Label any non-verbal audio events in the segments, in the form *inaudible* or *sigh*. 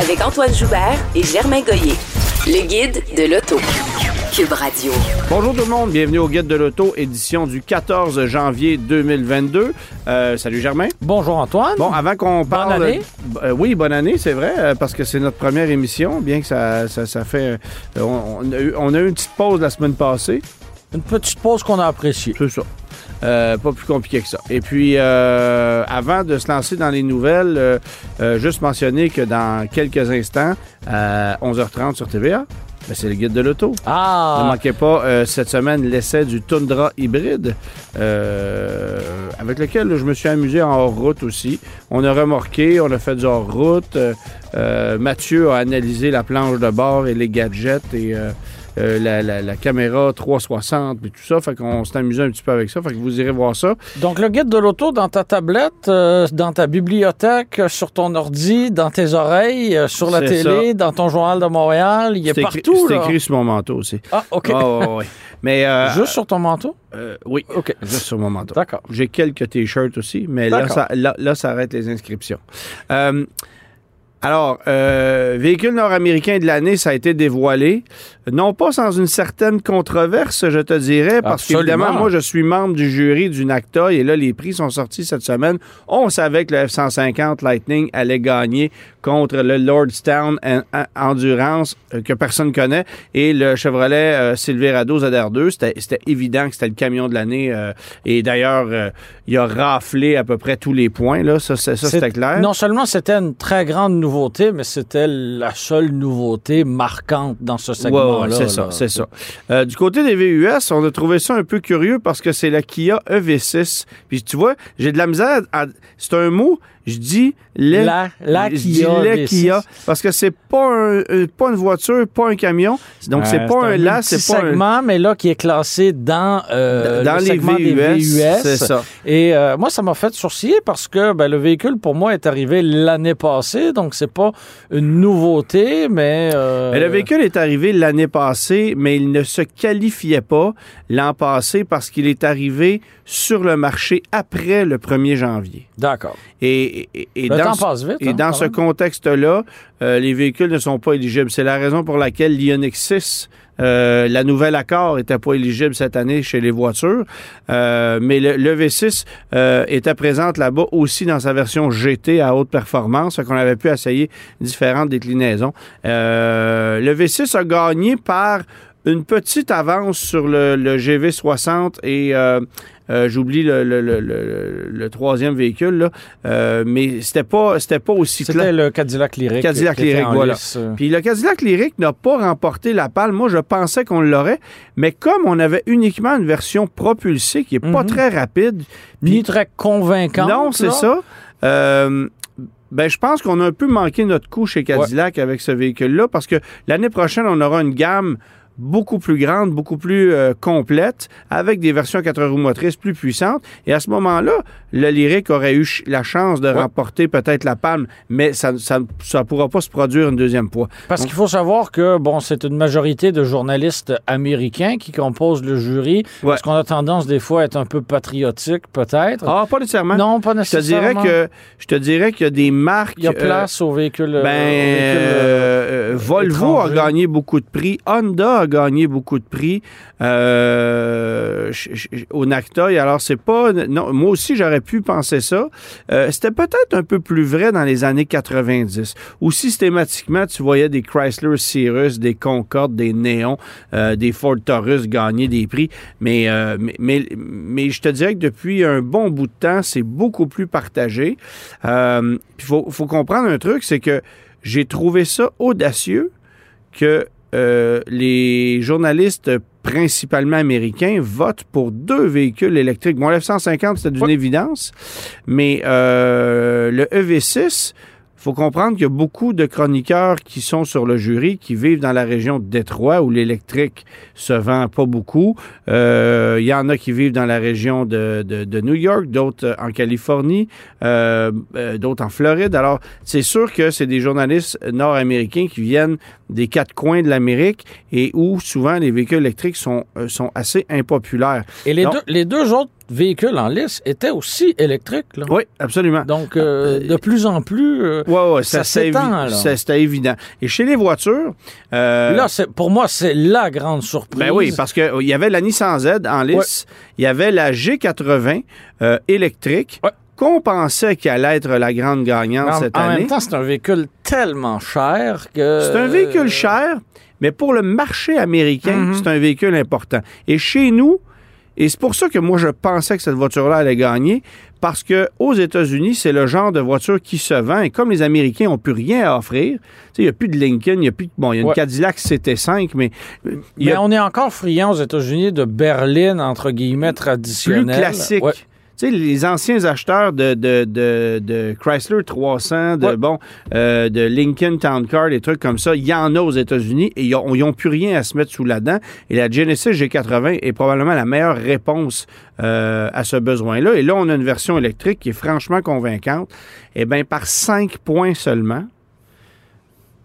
Avec Antoine Joubert et Germain Goyer. Le guide de l'auto. Cube Radio. Bonjour tout le monde, bienvenue au Guide de l'Auto, édition du 14 janvier 2022. Euh, salut Germain. Bonjour Antoine. Bon, avant qu'on parle... année. Euh, oui, bonne année, c'est vrai, euh, parce que c'est notre première émission, bien que ça, ça, ça fait... euh, on, on a eu, on a eu une petite pause la semaine passée, Une petite pause qu'on a appréciée. c'est ça. Euh, pas plus compliqué que ça. Et puis, euh, avant de se lancer dans les nouvelles, euh, euh, juste mentionner que dans quelques instants, à 11h30 sur TVA, ben, c'est le guide de l'auto. Ne Ah, manquez pas euh, cette semaine l'essai du Tundra hybride, euh, avec lequel je me suis amusé en hors-route aussi. On a remorqué, on a fait du hors-route. Euh, euh, Mathieu a analysé la planche de bord et les gadgets et euh, la, la- la caméra 360 et tout ça. Fait qu'on s'est amusé un petit peu avec ça. Fait que vous irez voir ça. donc le guide de l'auto dans ta tablette, euh, dans ta bibliothèque, euh, sur ton ordi, dans tes oreilles, euh, sur la télé, dans ton journal de Montréal, il est écrit, partout. c'est écrit sur mon manteau aussi. Ah, OK. Mais *laughs* Juste sur ton manteau? oui, OK. juste sur mon manteau. D'accord. J'ai quelques t-shirts aussi, mais là D'accord. ça, là, là, ça arrête les inscriptions. Alors, euh, véhicule nord-américain de l'année, ça a été dévoilé. Non pas sans une certaine controverse, je te dirais, parce qu'évidemment, moi, je suis membre du jury du NACTA et là, les prix sont sortis cette semaine. On savait que le F-150 Lightning allait gagner contre le Lordstown En- En- Endurance, euh, que personne connaît, et le Chevrolet euh, Silverado ZR2. C'était évident que c'était le camion de l'année. euh, et d'ailleurs, il a raflé à peu près tous les points. Là. Ça, c'était clair. Non seulement c'était une très grande nouveauté, mais c'était la seule nouveauté marquante dans ce segment-là. ouais, c'est ça, c'est ça. Euh, du côté des VUS, on a trouvé ça un peu curieux parce que c'est la Kia EV6. Puis tu vois, j'ai de la misère. à- C'est un mot, je dis les. La, la Kia les V6. Kia parce que c'est pas, un- euh, pas une voiture, pas un camion. Donc c'est Euh, pas un là, c'est pas un. segment, mais là qui est classé dans, euh, Dans le les segment des VUS, VUS. c'est ça. Et euh, moi, ça m'a fait sourciller parce que ben, le véhicule, pour moi, est arrivé l'année passée, donc c'est pas une nouveauté, mais... Mais le véhicule est arrivé l'année passée, mais il ne se qualifiait pas l'an passé parce qu'il est arrivé sur le marché après le 1er janvier. D'accord. Et, et- et dans passe vite. Et hein, dans ce même. contexte-là, euh, les véhicules ne sont pas éligibles. C'est la raison pour laquelle l'Ioniq 6, euh, la nouvelle Accord, n'était pas éligible cette année chez les voitures. Euh, mais le, le V6 euh, était présente là-bas aussi dans sa version GT à haute performance, qu'on avait pu essayer différentes déclinaisons. Euh, le V6 a gagné par une petite avance sur le, le GV60 et euh, euh, j'oublie le, troisième véhicule, là. Euh, mais c'était pas, c'était pas aussi clair. C'était le Cadillac Lyric. Cadillac Lyric, voilà. lice. Puis le Cadillac Lyric n'a pas remporté la palme. Moi, je pensais qu'on l'aurait, mais comme on avait uniquement une version propulsée qui est pas Mhm. très rapide, Ni très convaincant. non, c'est ça. Euh, ben, je pense qu'on a un peu manqué notre coup chez Cadillac avec ce véhicule-là parce que l'année prochaine, on aura une gamme beaucoup plus grande, beaucoup plus euh, complète, avec des versions à quatre roues motrices plus puissantes. Et à ce moment-là, le Lyric aurait eu ch- la chance de Ouais. remporter peut-être la palme, mais ça ne pourra pas se produire une deuxième fois. Parce qu'il faut savoir que, bon, c'est une majorité de journalistes américains qui composent le jury. Ouais. Parce qu'on a tendance, des fois, à être un peu patriotique, peut-être. Ah, pas nécessairement. non, pas je te dirais nécessairement. que je te dirais qu'il y a des marques. Il y a euh, place aux véhicules. euh, Ben, aux véhicules, euh, euh, euh, Volvo a gagné beaucoup de prix. Honda a gagné beaucoup de prix euh, au NACTA. Alors, c'est pas. Moi aussi, j'aurais pu penser ça. Euh, C'était peut-être un peu plus vrai dans les années 90, où systématiquement, tu voyais des Chrysler Cirrus, des Concorde, des Néon, euh, des Ford Taurus gagner des prix. Mais, je te dirais que depuis un bon bout de temps, c'est beaucoup plus partagé. Il faut comprendre un truc, c'est que j'ai trouvé ça audacieux que euh, les journalistes principalement américains votent pour deux véhicules électriques. Bon, le F-150, c'était d'une Oui. évidence, mais euh, le EV6 Il faut comprendre qu'il y a beaucoup de chroniqueurs qui sont sur le jury, qui vivent dans la région de Détroit, où l'électrique se vend pas beaucoup. Euh, il y en a qui vivent dans la région de, de- de New York, d'autres euh, en Californie, euh, d'autres en Floride. Alors, c'est sûr que c'est des journalistes nord-américains qui viennent des quatre coins de l'Amérique et où souvent les véhicules électriques sont, sont assez impopulaires. Et les deux, les deux autres véhicules en lice étaient aussi électriques. Là. Oui, absolument. Donc, euh, de plus en plus, euh, Ouais, ouais, ça s'étend, C'était évident. Et chez les voitures, euh, là, pour moi, c'est la grande surprise. Ben oui, parce qu'il y avait la Nissan Z en lice, il y avait la G80 euh, électrique, qu'on pensait qu'elle allait être la grande gagnante en, cette en année. même temps, c'est un véhicule tellement cher que... C'est un véhicule cher, mais pour le marché américain, Mhm. c'est un véhicule important. Et chez nous, et c'est pour ça que moi je pensais que cette voiture-là allait gagner, parce que aux États-Unis, c'est le genre de voiture qui se vend. Et comme les Américains n'ont plus rien à offrir, il n'y a plus de Lincoln, il y a plus de- bon, il y a une Ouais. Cadillac CT5, mais euh, Mais on est encore friand aux États-Unis de berline, entre guillemets, plus traditionnelle. classique. Ouais. Tu sais, les anciens acheteurs de, de, de, de Chrysler 300, de, Ouais. bon, euh, de Lincoln Town Car, des trucs comme ça, il y en a aux États-Unis et ils n'ont plus rien à se mettre sous la dent. Et la Genesis G80 est probablement la meilleure réponse euh, à ce besoin-là. Et là, on a une version électrique qui est franchement convaincante. Eh bien, par 5 points seulement,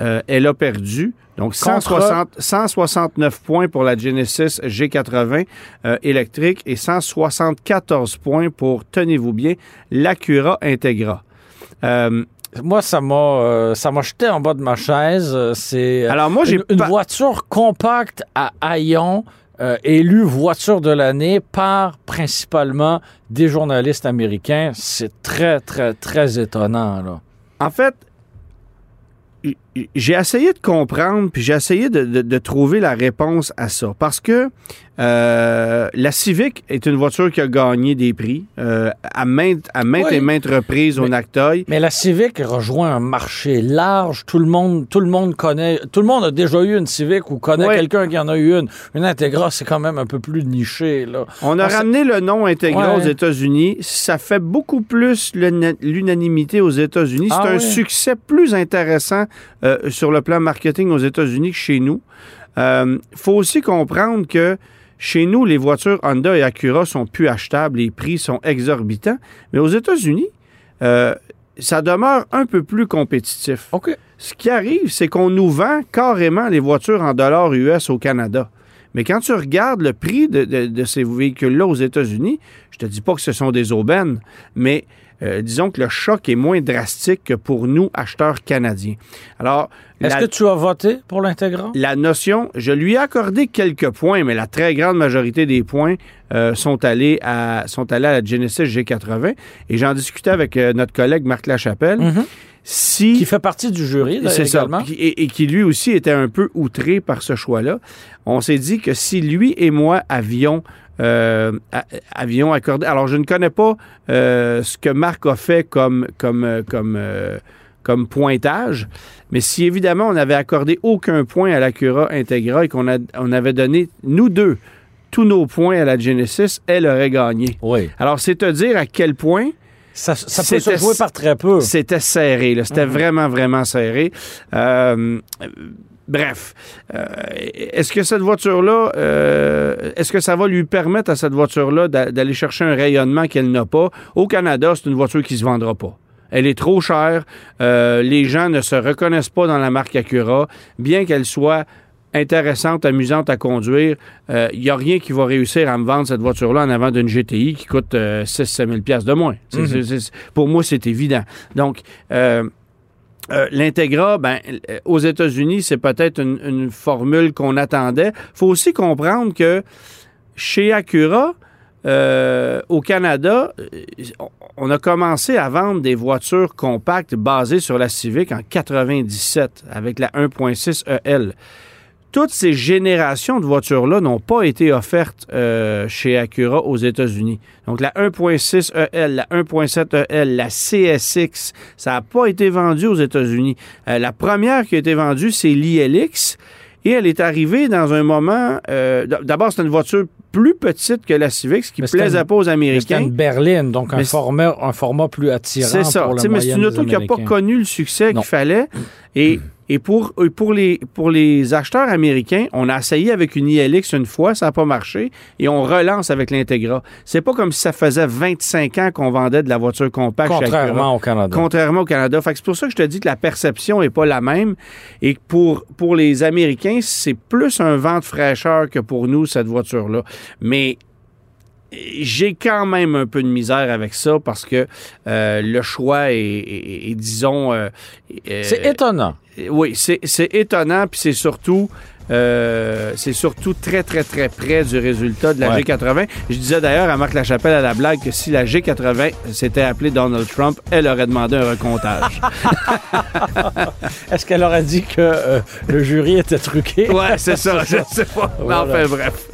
euh, elle a perdu. Donc, Contre- 160, 169 points pour la Genesis G80 euh, électrique et 174 points pour, tenez-vous bien, l'Acura Integra. Euh, Moi, ça m'a euh, ça m'a jeté en bas de ma chaise. C'est alors, moi, j'ai une, voiture compacte à haillons, euh, élue voiture de l'année par principalement des journalistes américains. C'est très, très, très étonnant. Là. En fait, j'ai essayé de comprendre, puis j'ai essayé de, de- de trouver la réponse à ça. Parce que euh, la Civic est une voiture qui a gagné des prix euh, à maintes, à maintes Oui. et maintes reprises au Nactoy. Mais la Civic rejoint un marché large. Tout le monde, tout le monde connaît. Tout le monde a déjà eu une Civic ou connaît quelqu'un qui en a eu une. Une Integra, c'est quand même un peu plus niché. Là. On a ramené le nom Integra Ouais. aux États-Unis. Ça fait beaucoup plus l'una- l'unanimité aux États-Unis. C'est Ah un succès plus intéressant euh, sur le plan marketing aux États-Unis que chez nous. Il faut aussi comprendre que chez nous, les voitures Honda et Acura sont plus achetables. Les prix sont exorbitants. Mais aux États-Unis, euh, ça demeure un peu plus compétitif. Ce qui arrive, c'est qu'on nous vend carrément les voitures en dollars US au Canada. Mais quand tu regardes le prix de, de- de ces véhicules-là aux États-Unis, je te dis pas que ce sont des aubaines, mais euh, disons que le choc est moins drastique que pour nous, acheteurs canadiens. Alors, Est-ce que tu as voté pour l'Integra? la notion, je lui ai accordé quelques points, mais la très grande majorité des points euh, sont, allés à, sont allés à la Genesis G80. Et j'en discutais avec euh, notre collègue Marc Lachapelle. Mhm. Si... Qui fait partie du jury, là, ça. Et, et qui lui aussi était un peu outré par ce choix-là. On s'est dit que si lui et moi avions, euh, avions accordé. Alors, je ne connais pas euh, ce que Marc a fait comme, comme, comme, euh, comme pointage, mais si évidemment on n'avait accordé aucun point à l'Acura Integra et qu'on on avait donné, nous deux, tous nos points à la Genesis, elle aurait gagné. Oui. Alors, c'est te dire à quel point Ça, ça peut se jouer par très peu. c'était serré, là. C'était vraiment, vraiment serré. Euh, bref, Euh, est-ce que cette voiture-là, euh, est-ce que ça va lui permettre à cette voiture-là d'a- d'aller chercher un rayonnement qu'elle n'a pas? Au Canada, c'est une voiture qui se vendra pas. Elle est trop chère. Les gens ne se reconnaissent pas dans la marque Acura, bien qu'elle soit intéressante, amusante à conduire. Il n'y a rien qui va réussir à me vendre cette voiture-là en avant d'une GTI qui coûte 6-7 000 piastres de moins. C'est- pour moi, c'est évident. Donc, euh, euh, L'Integra, ben, euh, aux États-Unis, c'est peut-être une, une formule qu'on attendait. Il faut aussi comprendre que chez Acura, euh, au Canada, euh, on a commencé à vendre des voitures compactes basées sur la Civic en 97 avec la 1.6 EL. Toutes ces générations de voitures-là n'ont pas été offertes euh, chez Acura aux États-Unis. Donc la 1.6 EL, la 1.7 EL, la CSX, ça n'a pas été vendu aux États-Unis. Euh, la première qui a été vendue, c'est l'ILX. Et elle est arrivée dans un moment. euh, D'abord, c'était une voiture plus petite que la Civic, ce qui plaisait une- pas aux Américains. une berline, donc un Mais c'est- format, un format plus attirant C'est ça. pour mais c'est une auto qui n'a pas connu le succès qu'il fallait. Et, et pour, pour, les, pour les acheteurs américains, on a essayé avec une ILX une fois, ça n'a pas marché, et on relance avec l'Integra. C'est pas comme si ça faisait 25 ans qu'on vendait de la voiture compacte. Contrairement au Canada. Contrairement au Canada. Fait que c'est pour ça que je te dis que la perception n'est pas la même. Et que pour, pour les Américains, c'est plus un vent de fraîcheur que pour nous, cette voiture-là. Mais j'ai quand même un peu de misère avec ça parce que euh, le choix est, est- est, disons... euh, euh, C'est étonnant. oui, c'est c'est étonnant, puis c'est surtout, euh, c'est surtout très, très, très près du résultat de la Ouais. G80. Je disais d'ailleurs à Marc Lachapelle à la blague que si la G80 s'était appelée Donald Trump, elle aurait demandé un recomptage. *laughs* Est-ce qu'elle aurait dit que euh, le jury était truqué? ouais, c'est ça, je *laughs* sais pas. Mais Voilà. enfin, bref.